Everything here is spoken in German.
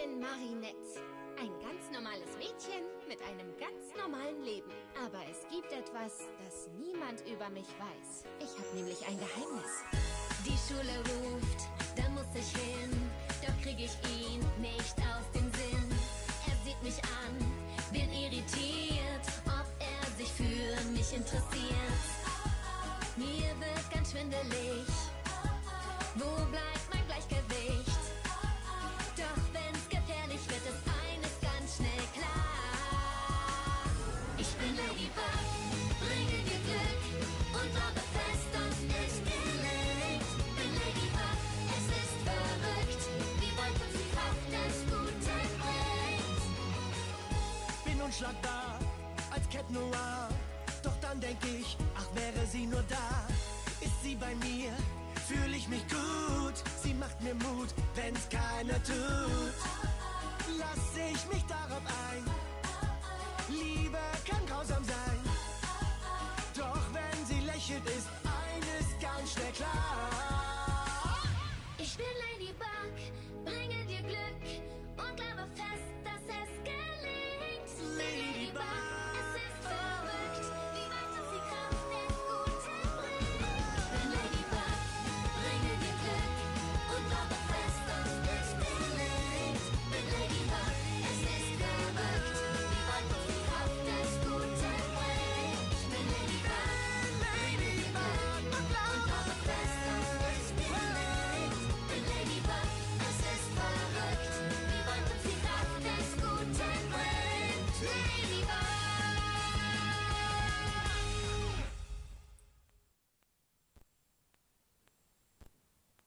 bin Marinette. Ein ganz normales Mädchen mit einem ganz normalen Leben. Aber es gibt etwas, das niemand über mich weiß. Ich habe nämlich ein Geheimnis. Die Schule ruft, da muss ich hin. Doch krieg ich ihn nicht aus dem Sinn. Er sieht mich an, bin irritiert, ob er sich für mich interessiert. Mir wird ganz schwindelig. Wo bleibt mein Bin unschlagbar als Cat Noir. Doch dann denk ich, ach wäre sie nur da. Ist sie bei mir, fühle ich mich gut. Sie macht mir Mut, wenn's keiner tut. Lass ich mich darauf ein. Liebe kann grausam back.